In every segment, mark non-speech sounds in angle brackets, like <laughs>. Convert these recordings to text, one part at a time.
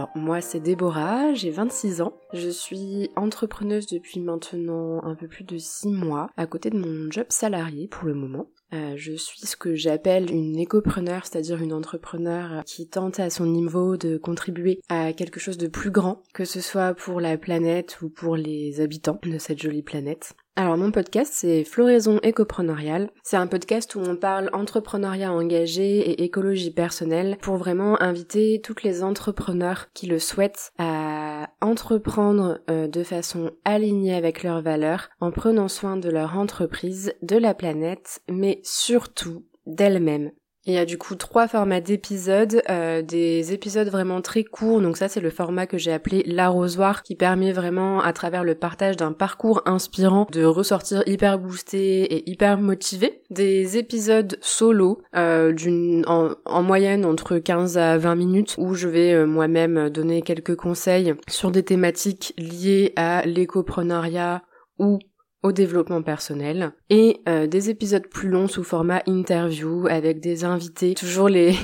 Alors moi c'est Déborah, j'ai 26 ans, je suis entrepreneuse depuis maintenant un peu plus de 6 mois à côté de mon job salarié pour le moment. Euh, je suis ce que j'appelle une écopreneur, c'est-à-dire une entrepreneur qui tente à son niveau de contribuer à quelque chose de plus grand, que ce soit pour la planète ou pour les habitants de cette jolie planète. Alors mon podcast c'est Floraison écopreneuriale. C'est un podcast où on parle entrepreneuriat engagé et écologie personnelle pour vraiment inviter toutes les entrepreneurs qui le souhaitent à entreprendre euh, de façon alignée avec leurs valeurs en prenant soin de leur entreprise, de la planète, mais surtout d'elles-mêmes. Il y a du coup trois formats d'épisodes, euh, des épisodes vraiment très courts, donc ça c'est le format que j'ai appelé l'arrosoir, qui permet vraiment à travers le partage d'un parcours inspirant de ressortir hyper boosté et hyper motivé. Des épisodes solo, euh, d'une en, en, moyenne entre 15 à 20 minutes, où je vais euh, moi-même donner quelques conseils sur des thématiques liées à l'écopreneuriat ou au développement personnel et euh, des épisodes plus longs sous format interview avec des invités toujours les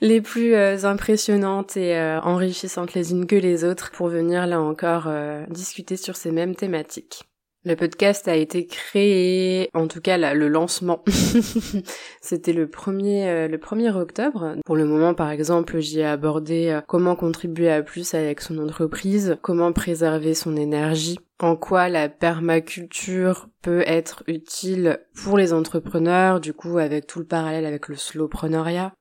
<laughs> plus euh, impressionnantes et euh, enrichissantes les unes que les autres pour venir là encore discuter sur ces mêmes thématiques. Le podcast a été créé, en tout cas le lancement, <laughs> c'était le premier le 1er octobre. Pour le moment, par exemple, j'y ai abordé comment contribuer à plus avec son entreprise, comment préserver son énergie, en quoi la permaculture peut être utile pour les entrepreneurs, du coup avec tout le parallèle avec le slowpreneuriat.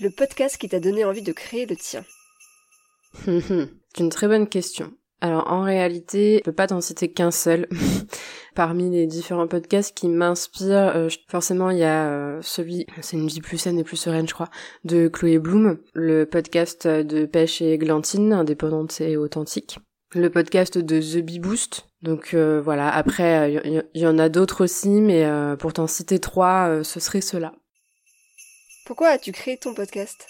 Le podcast qui t'a donné envie de créer le tien. <laughs> C'est une très bonne question. Alors en réalité, je peux pas t'en citer qu'un seul. <laughs> Parmi les différents podcasts qui m'inspirent, euh, forcément il y a euh, celui, c'est une vie plus saine et plus sereine je crois, de Chloé Bloom, le podcast de Pêche et Glantine, indépendante et authentique le podcast de The Bee Boost. Donc euh, voilà, après il euh, y, en a d'autres aussi, mais pour t'en citer trois, ce serait cela. Pourquoi as-tu créé ton podcast?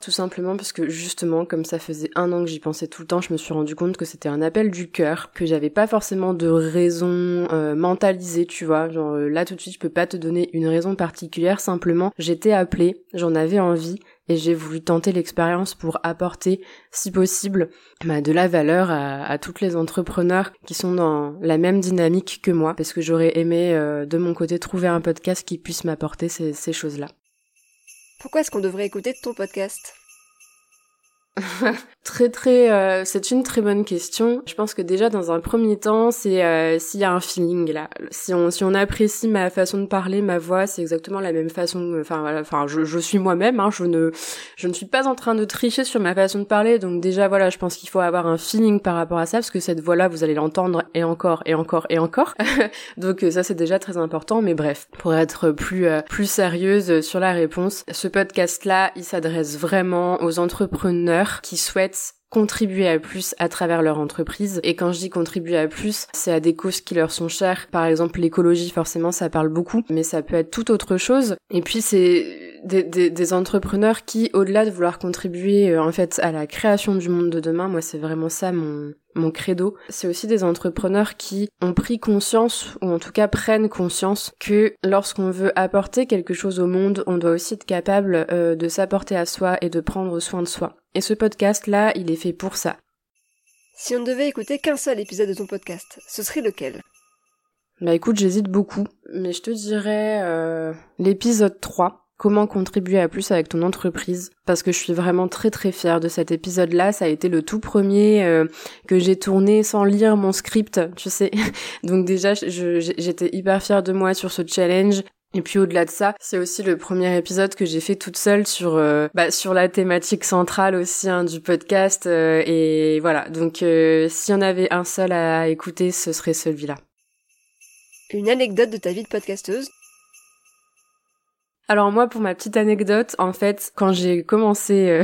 Tout simplement parce que justement, comme ça faisait un an que j'y pensais tout le temps, je me suis rendu compte que c'était un appel du cœur, que j'avais pas forcément de raison mentalisée, tu vois. Genre là tout de suite, je peux pas te donner une raison particulière. Simplement, j'étais appelée, j'en avais envie, et j'ai voulu tenter l'expérience pour apporter, si possible, bah, de la valeur à, à, toutes les entrepreneurs qui sont dans la même dynamique que moi, parce que j'aurais aimé euh, de mon côté trouver un podcast qui puisse m'apporter ces, ces choses-là. Pourquoi est-ce qu'on devrait écouter ton podcast? <laughs> très très, euh, c'est une très bonne question. Je pense que déjà dans un premier temps, c'est euh, s'il y a un feeling là, si on si on apprécie ma façon de parler, ma voix, c'est exactement la même façon. Enfin voilà, enfin je, je suis moi-même. Hein, je ne je ne suis pas en train de tricher sur ma façon de parler. Donc déjà voilà, je pense qu'il faut avoir un feeling par rapport à ça parce que cette voix-là, vous allez l'entendre et encore et encore et encore. <laughs> donc ça c'est déjà très important. Mais bref, pour être plus euh, plus sérieuse sur la réponse, ce podcast-là, il s'adresse vraiment aux entrepreneurs qui souhaitent contribuer à plus à travers leur entreprise. Et quand je dis contribuer à plus, c'est à des causes qui leur sont chères. Par exemple, l'écologie, forcément, ça parle beaucoup, mais ça peut être tout autre chose. Et puis, c'est des, des, des, entrepreneurs qui, au-delà de vouloir contribuer, euh, en fait, à la création du monde de demain, moi, c'est vraiment ça mon, mon credo. C'est aussi des entrepreneurs qui ont pris conscience, ou en tout cas prennent conscience, que lorsqu'on veut apporter quelque chose au monde, on doit aussi être capable euh, de s'apporter à soi et de prendre soin de soi. Et ce podcast-là, il est fait pour ça. Si on ne devait écouter qu'un seul épisode de ton podcast, ce serait lequel? Bah écoute, j'hésite beaucoup, mais je te dirais euh, l'épisode 3 comment contribuer à plus avec ton entreprise parce que je suis vraiment très très fière de cet épisode là ça a été le tout premier euh, que j'ai tourné sans lire mon script tu sais <laughs> donc déjà j'étais hyper fière de moi sur ce challenge et puis au-delà de ça, c'est aussi le premier épisode que j'ai fait toute seule sur euh, bah, sur la thématique centrale aussi hein, du podcast euh, et voilà. Donc s'il y en avait un seul à écouter, ce serait celui-là. Une anecdote de ta vie de podcasteuse alors moi, pour ma petite anecdote, en fait, quand j'ai commencé euh,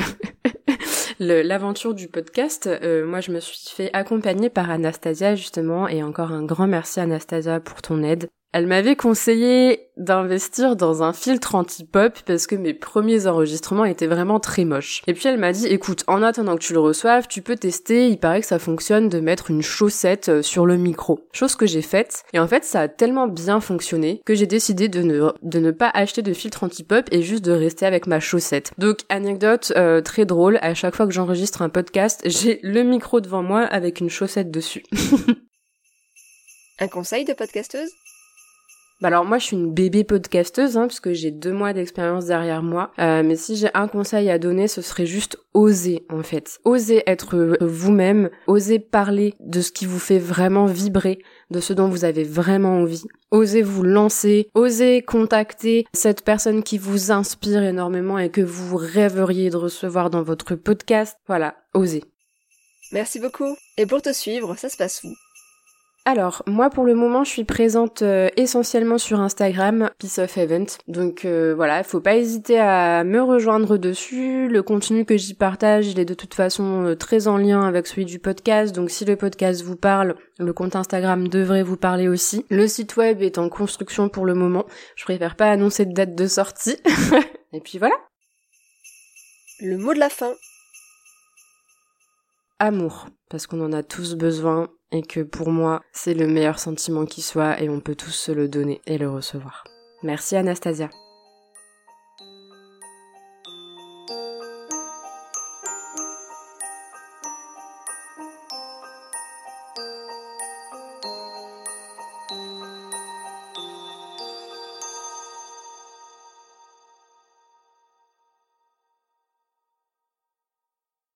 <laughs> l'aventure du podcast, euh, moi je me suis fait accompagner par Anastasia justement, et encore un grand merci Anastasia pour ton aide. Elle m'avait conseillé d'investir dans un filtre anti-pop parce que mes premiers enregistrements étaient vraiment très moches. Et puis elle m'a dit, écoute, en attendant que tu le reçoives, tu peux tester, il paraît que ça fonctionne de mettre une chaussette euh, sur le micro. Chose que j'ai faite. Et en fait, ça a tellement bien fonctionné que j'ai décidé de ne, pas acheter de filtre anti-pop et juste de rester avec ma chaussette. Donc, anecdote euh, très drôle, à chaque fois que j'enregistre un podcast, <laughs> j'ai le micro devant moi avec une chaussette dessus. <laughs> un conseil de podcasteuse? Bah alors moi je suis une bébé podcasteuse hein, puisque j'ai deux mois d'expérience derrière moi. Euh, mais si j'ai un conseil à donner, ce serait juste oser en fait. Oser être vous-même, oser parler de ce qui vous fait vraiment vibrer, de ce dont vous avez vraiment envie. Osez vous lancer, osez contacter cette personne qui vous inspire énormément et que vous rêveriez de recevoir dans votre podcast. Voilà, osez. Merci beaucoup. Et pour te suivre, ça se passe où? Alors, moi pour le moment, je suis présente euh, essentiellement sur Instagram, Peace of Event. Donc euh, voilà, il faut pas hésiter à me rejoindre dessus. Le contenu que j'y partage, il est de toute façon euh, très en lien avec celui du podcast. Donc si le podcast vous parle, le compte Instagram devrait vous parler aussi. Le site web est en construction pour le moment. Je préfère pas annoncer de date de sortie. <laughs> Et puis voilà. Le mot de la fin. Amour, parce qu'on en a tous besoin et que pour moi, c'est le meilleur sentiment qui soit et on peut tous se le donner et le recevoir. Merci Anastasia.